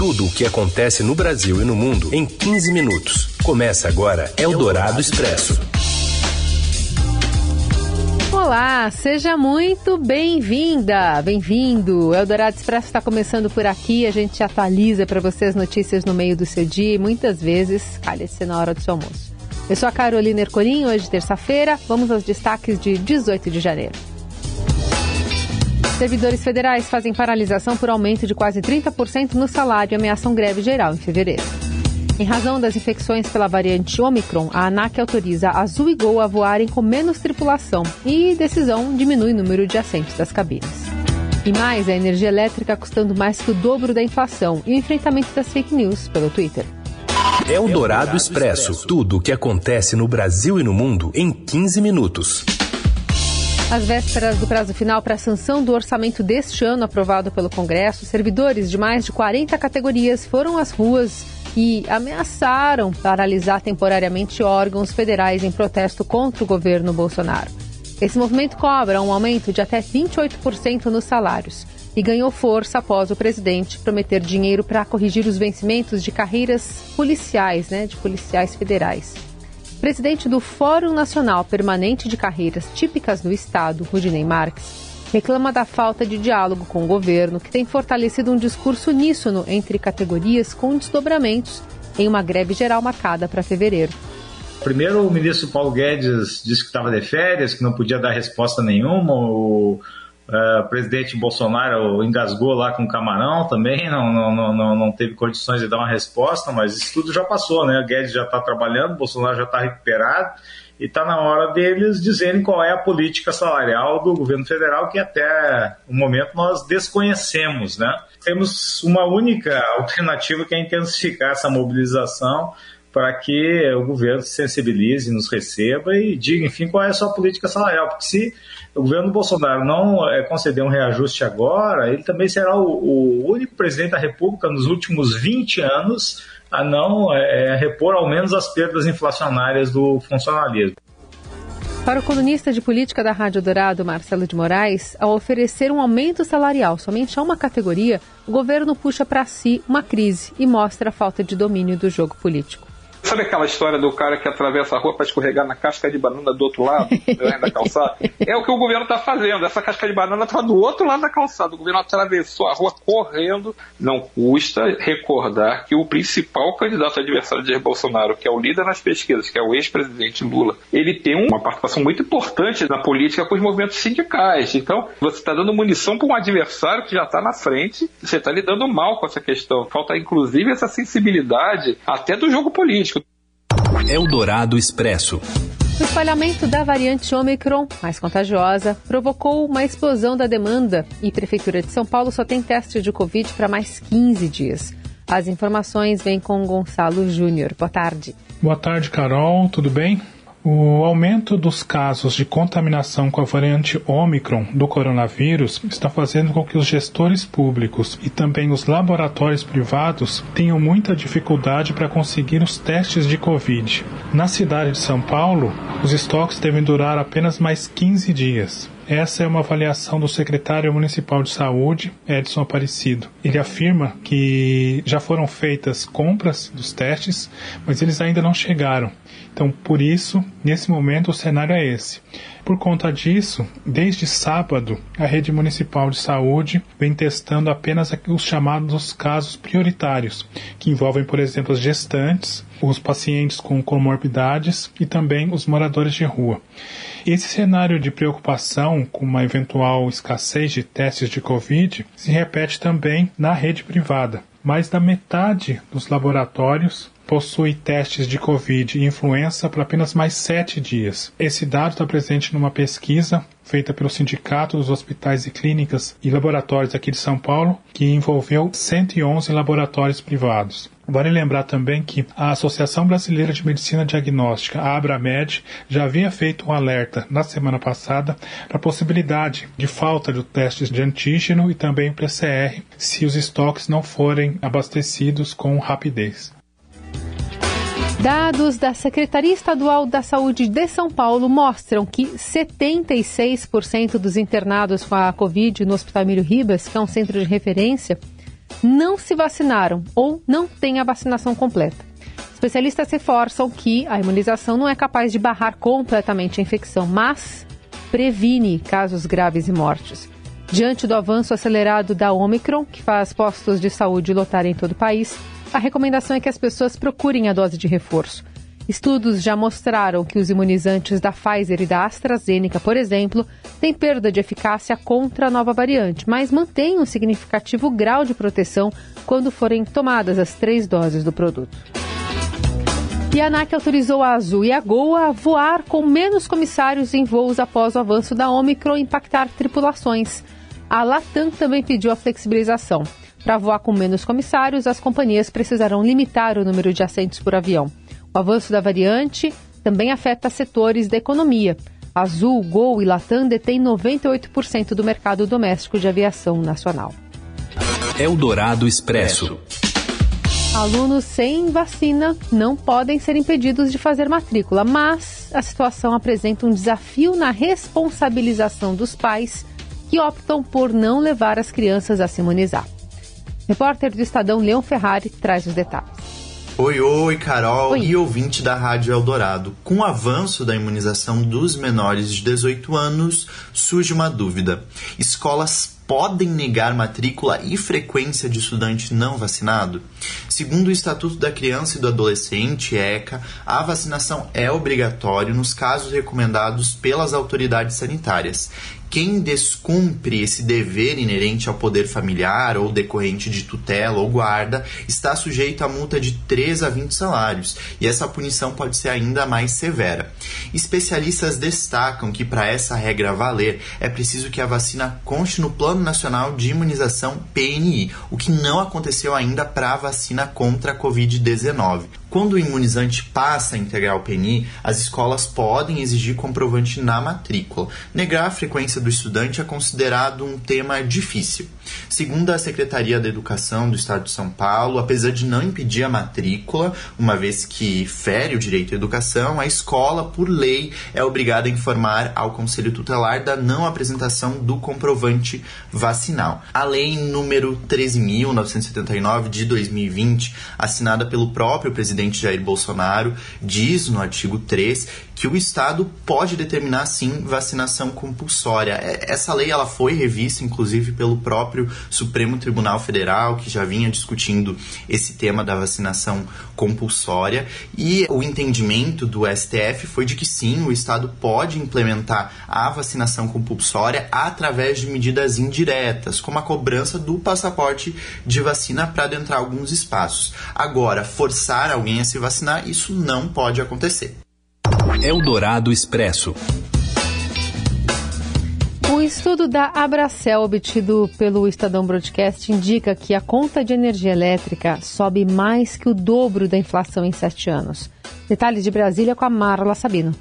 Tudo o que acontece no Brasil e no mundo em 15 minutos. Começa agora Eldorado Expresso. Olá, seja muito bem-vinda, bem-vindo. Eldorado Expresso está começando por aqui. A gente atualiza para você as notícias no meio do seu dia e muitas vezes calha-se na hora do seu almoço. Eu sou a Carolina Ercolim, hoje terça-feira. Vamos aos destaques de 18 de janeiro. Servidores federais fazem paralisação por aumento de quase 30% no salário e ameaçam greve geral em fevereiro. Em razão das infecções pela variante Omicron, a ANAC autoriza Azul e Gol a voarem com menos tripulação e decisão diminui o número de assentos das cabines. E mais, a energia elétrica custando mais que o dobro da inflação e o enfrentamento das fake news pelo Twitter. É o Dourado Expresso. Tudo o que acontece no Brasil e no mundo em 15 minutos. Às vésperas do prazo final para a sanção do orçamento deste ano aprovado pelo Congresso, servidores de mais de 40 categorias foram às ruas e ameaçaram paralisar temporariamente órgãos federais em protesto contra o governo Bolsonaro. Esse movimento cobra um aumento de até 28% nos salários e ganhou força após o presidente prometer dinheiro para corrigir os vencimentos de carreiras policiais, né, de policiais federais presidente do Fórum Nacional Permanente de Carreiras Típicas do Estado, Rudinei Marques, reclama da falta de diálogo com o governo, que tem fortalecido um discurso uníssono entre categorias com desdobramentos em uma greve geral marcada para fevereiro. Primeiro, o ministro Paulo Guedes disse que estava de férias, que não podia dar resposta nenhuma. O Uh, o presidente Bolsonaro engasgou lá com o camarão também, não, não, não, não teve condições de dar uma resposta, mas isso tudo já passou, né? O Guedes já está trabalhando, Bolsonaro já está recuperado e está na hora deles dizerem qual é a política salarial do governo federal, que até o momento nós desconhecemos, né? Temos uma única alternativa que é intensificar essa mobilização para que o governo se sensibilize, nos receba e diga, enfim, qual é a sua política salarial. Porque se o governo Bolsonaro não é, conceder um reajuste agora, ele também será o, o, único presidente da República nos últimos 20 anos a não é, repor ao menos as perdas inflacionárias do funcionalismo. Para o colunista de política da Rádio Dourado, Marcelo de Moraes, ao oferecer um aumento salarial somente a uma categoria, o governo puxa para si uma crise e mostra a falta de domínio do jogo político. Sabe aquela história do cara que atravessa a rua para escorregar na casca de banana do outro lado né, da calçada? É o que o governo está fazendo. Essa casca de banana está do outro lado da calçada. O governo atravessou a rua correndo. Não custa recordar que o principal candidato adversário de Jair Bolsonaro, que é o líder nas pesquisas, que é o ex-presidente Lula, ele tem uma participação muito importante na política com os movimentos sindicais. Então, você está dando munição para um adversário que já está na frente. Você está lidando mal com essa questão. Falta, inclusive, essa sensibilidade até do jogo político. Eldorado Expresso. O espalhamento da variante Omicron, mais contagiosa, provocou uma explosão da demanda e a Prefeitura de São Paulo só tem teste de Covid para mais 15 dias. As informações vêm com Gonçalo Júnior. Boa tarde. Boa tarde, Carol. Tudo bem? O aumento dos casos de contaminação com a variante Omicron do coronavírus está fazendo com que os gestores públicos e também os laboratórios privados tenham muita dificuldade para conseguir os testes de Covid. Na cidade de São Paulo, os estoques devem durar apenas mais 15 dias. Essa é uma avaliação do secretário municipal de saúde, Edson Aparecido. Ele afirma que já foram feitas compras dos testes, mas eles ainda não chegaram. Então, por isso, nesse momento, o cenário é esse. Por conta disso, desde sábado, a rede municipal de saúde vem testando apenas os chamados casos prioritários, que envolvem, por exemplo, as gestantes, os pacientes com comorbidades e também os moradores de rua. Esse cenário de preocupação com uma eventual escassez de testes de Covid se repete também na rede privada. Mais da metade dos laboratórios possui testes de Covid e influenza por apenas mais sete dias. Esse dado está presente numa pesquisa feita pelo Sindicato dos Hospitais e Clínicas e Laboratórios aqui de São Paulo, que envolveu 111 laboratórios privados. Vale lembrar também que a Associação Brasileira de Medicina Diagnóstica, a Abramed, já havia feito um alerta na semana passada para a possibilidade de falta de testes de antígeno e também PCR se os estoques não forem abastecidos com rapidez. Dados da Secretaria Estadual da Saúde de São Paulo mostram que 76% dos internados com a Covid no Hospital Emílio Ribas, que é um centro de referência, não se vacinaram ou não têm a vacinação completa. Especialistas reforçam que a imunização não é capaz de barrar completamente a infecção, mas previne casos graves e mortes. Diante do avanço acelerado da Omicron, que faz postos de saúde lotarem em todo o país, a recomendação é que as pessoas procurem a dose de reforço. Estudos já mostraram que os imunizantes da Pfizer e da AstraZeneca, por exemplo, têm perda de eficácia contra a nova variante, mas mantêm um significativo grau de proteção quando forem tomadas as três doses do produto. E a ANAC autorizou a Azul e a Gol a voar com menos comissários em voos após o avanço da Omicron impactar tripulações. A Latam também pediu a flexibilização. Para voar com menos comissários, as companhias precisarão limitar o número de assentos por avião. O avanço da variante também afeta setores da economia. Azul, Gol e Latam detêm 98% do mercado doméstico de aviação nacional. Eldorado Expresso. Alunos sem vacina não podem ser impedidos de fazer matrícula, mas a situação apresenta um desafio na responsabilização dos pais que optam por não levar as crianças a se imunizar. Repórter do Estadão Leão Ferrari traz os detalhes. Oi, oi, Carol Oi. e ouvinte da Rádio Eldorado. Com o avanço da imunização dos menores de 18 anos, surge uma dúvida. Escolas podem negar matrícula e frequência de estudante não vacinado? Segundo o Estatuto da Criança e do Adolescente, ECA, a vacinação é obrigatória nos casos recomendados pelas autoridades sanitárias. Quem descumpre esse dever inerente ao poder familiar ou decorrente de tutela ou guarda está sujeito a multa de 3 a 20 salários, e essa punição pode ser ainda mais severa. Especialistas destacam que para essa regra valer é preciso que a vacina conste no Plano Nacional de Imunização PNI, o que não aconteceu ainda para a vacina contra a Covid-19. Quando o imunizante passa a integrar o PNI, as escolas podem exigir comprovante na matrícula. Negar a frequência do estudante é considerado um tema difícil. Segundo a Secretaria da Educação do Estado de São Paulo, apesar de não impedir a matrícula, uma vez que fere o direito à educação, a escola, por lei, é obrigada a informar ao Conselho Tutelar da não apresentação do comprovante vacinal. A lei número 13.979 de 2020, assinada pelo próprio presidente Jair Bolsonaro, diz no artigo 3 que o Estado pode determinar sim vacinação compulsória. Essa lei ela foi revista, inclusive, pelo próprio Supremo Tribunal Federal, que já vinha discutindo esse tema da vacinação compulsória, e o entendimento do STF foi de que sim, o Estado pode implementar a vacinação compulsória através de medidas indiretas, como a cobrança do passaporte de vacina para adentrar alguns espaços. Agora, forçar alguém a se vacinar, isso não pode acontecer. Eldorado Expresso. O estudo da Abracel, obtido pelo Estadão Broadcast, indica que a conta de energia elétrica sobe mais que o dobro da inflação em sete anos. Detalhes de Brasília com a Marla Sabino.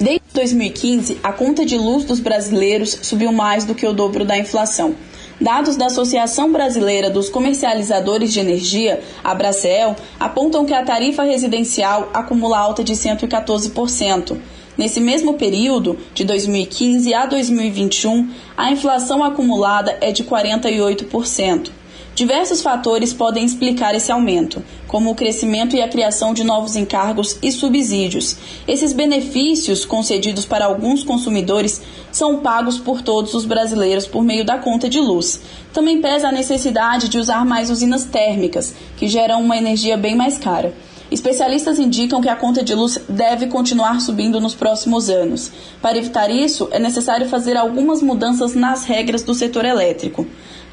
Desde 2015, a conta de luz dos brasileiros subiu mais do que o dobro da inflação. Dados da Associação Brasileira dos Comercializadores de Energia, Abracel, apontam que a tarifa residencial acumula alta de 114%. Nesse mesmo período, de 2015 a 2021, a inflação acumulada é de 48%. Diversos fatores podem explicar esse aumento, como o crescimento e a criação de novos encargos e subsídios. Esses benefícios concedidos para alguns consumidores são pagos por todos os brasileiros por meio da conta de luz. Também pesa a necessidade de usar mais usinas térmicas, que geram uma energia bem mais cara. Especialistas indicam que a conta de luz deve continuar subindo nos próximos anos. Para evitar isso, é necessário fazer algumas mudanças nas regras do setor elétrico.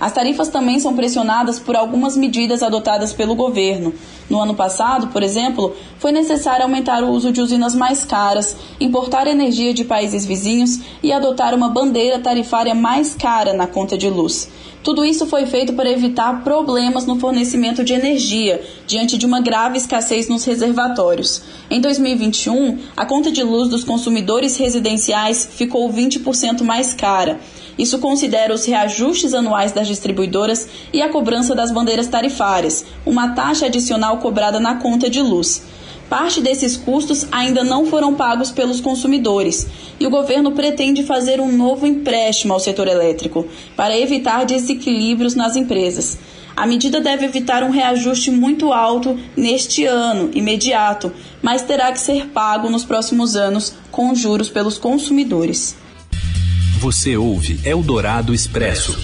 As tarifas também são pressionadas por algumas medidas adotadas pelo governo. No ano passado, por exemplo, foi necessário aumentar o uso de usinas mais caras, importar energia de países vizinhos e adotar uma bandeira tarifária mais cara na conta de luz. Tudo isso foi feito para evitar problemas no fornecimento de energia, diante de uma grave escassez nos reservatórios. Em 2021, a conta de luz dos consumidores residenciais ficou 20% mais cara. Isso considera os reajustes anuais das distribuidoras e a cobrança das bandeiras tarifárias, uma taxa adicional cobrada na conta de luz. Parte desses custos ainda não foram pagos pelos consumidores e o governo pretende fazer um novo empréstimo ao setor elétrico para evitar desequilíbrios nas empresas. A medida deve evitar um reajuste muito alto neste ano, imediato, mas terá que ser pago nos próximos anos com juros pelos consumidores. Você ouve Eldorado Expresso.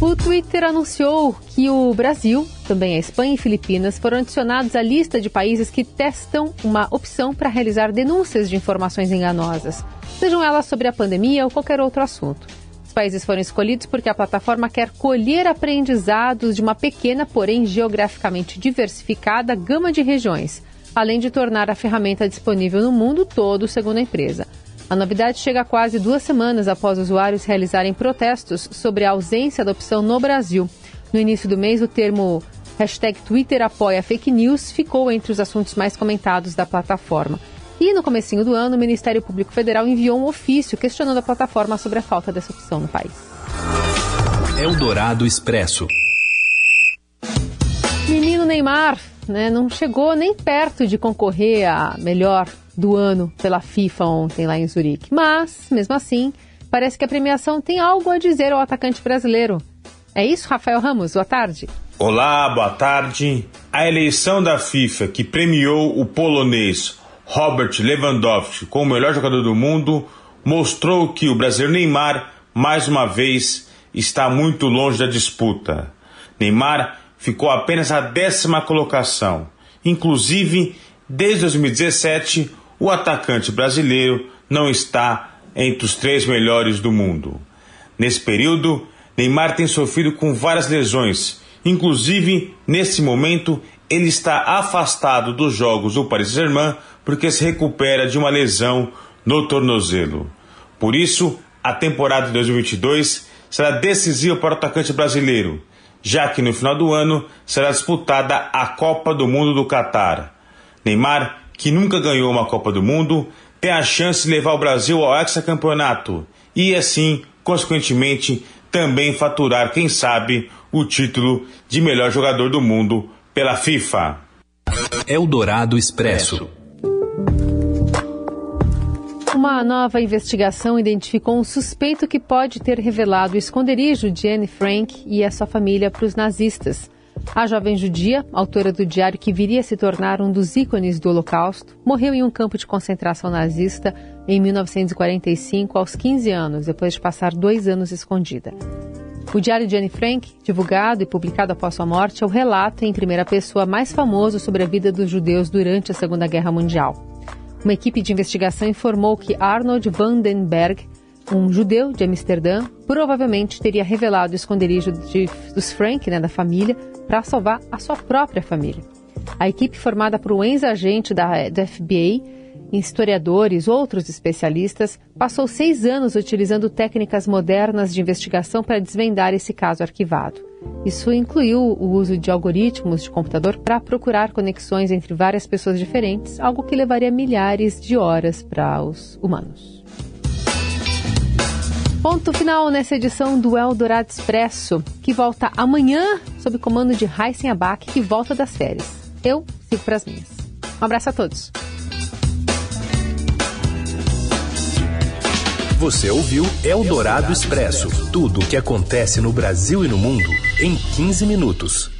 O Twitter anunciou que o Brasil, também a Espanha e Filipinas foram adicionados à lista de países que testam uma opção para realizar denúncias de informações enganosas, sejam elas sobre a pandemia ou qualquer outro assunto. Os países foram escolhidos porque a plataforma quer colher aprendizados de uma pequena, porém geograficamente diversificada gama de regiões, além de tornar a ferramenta disponível no mundo todo, segundo a empresa. A novidade chega quase duas semanas após usuários realizarem protestos sobre a ausência da opção no Brasil. No início do mês, o termo hashtag Twitter apoia fake news ficou entre os assuntos mais comentados da plataforma. E no comecinho do ano, o Ministério Público Federal enviou um ofício questionando a plataforma sobre a falta dessa opção no país. Eldorado Expresso. Menino Neymar, né, não chegou nem perto de concorrer a melhor do ano pela FIFA ontem lá em Zurique. Mas, mesmo assim, parece que a premiação tem algo a dizer ao atacante brasileiro. É isso, Rafael Ramos? Boa tarde. Olá, boa tarde. A eleição da FIFA que premiou o polonês Robert Lewandowski como o melhor jogador do mundo mostrou que o brasileiro Neymar, mais uma vez, está muito longe da disputa. Neymar ficou apenas a décima colocação. Inclusive, desde 2017, o atacante brasileiro não está entre os três melhores do mundo. Nesse período, Neymar tem sofrido com várias lesões, inclusive nesse momento ele está afastado dos jogos do Paris Saint-Germain porque se recupera de uma lesão no tornozelo. Por isso, a temporada de 2022 será decisiva para o atacante brasileiro, já que no final do ano será disputada a Copa do Mundo do Catar. Neymar que nunca ganhou uma Copa do Mundo, tem a chance de levar o Brasil ao hexacampeonato e, assim, consequentemente, também faturar, quem sabe, o título de melhor jogador do mundo pela FIFA. Eldorado Expresso. Uma nova investigação identificou um suspeito que pode ter revelado o esconderijo de Anne Frank e a sua família para os nazistas. A jovem judia, autora do diário que viria a se tornar um dos ícones do Holocausto, morreu em um campo de concentração nazista em 1945, aos 15 anos, depois de passar dois anos escondida. O diário de Anne Frank, divulgado e publicado após sua morte, é o relato em primeira pessoa mais famoso sobre a vida dos judeus durante a Segunda Guerra Mundial. Uma equipe de investigação informou que Arnold Vandenberg um judeu de Amsterdã provavelmente teria revelado o esconderijo de, dos Frank, né, da família, para salvar a sua própria família. A equipe formada por um ex-agente da, da FBI, historiadores, outros especialistas, passou seis anos utilizando técnicas modernas de investigação para desvendar esse caso arquivado. Isso incluiu o uso de algoritmos de computador para procurar conexões entre várias pessoas diferentes, algo que levaria milhares de horas para os humanos. Ponto final nessa edição do Eldorado Expresso, que volta amanhã sob comando de Heisen Abac, que volta das férias. Eu sigo para as minhas. Um abraço a todos. Você ouviu Eldorado Expresso tudo o que acontece no Brasil e no mundo em 15 minutos.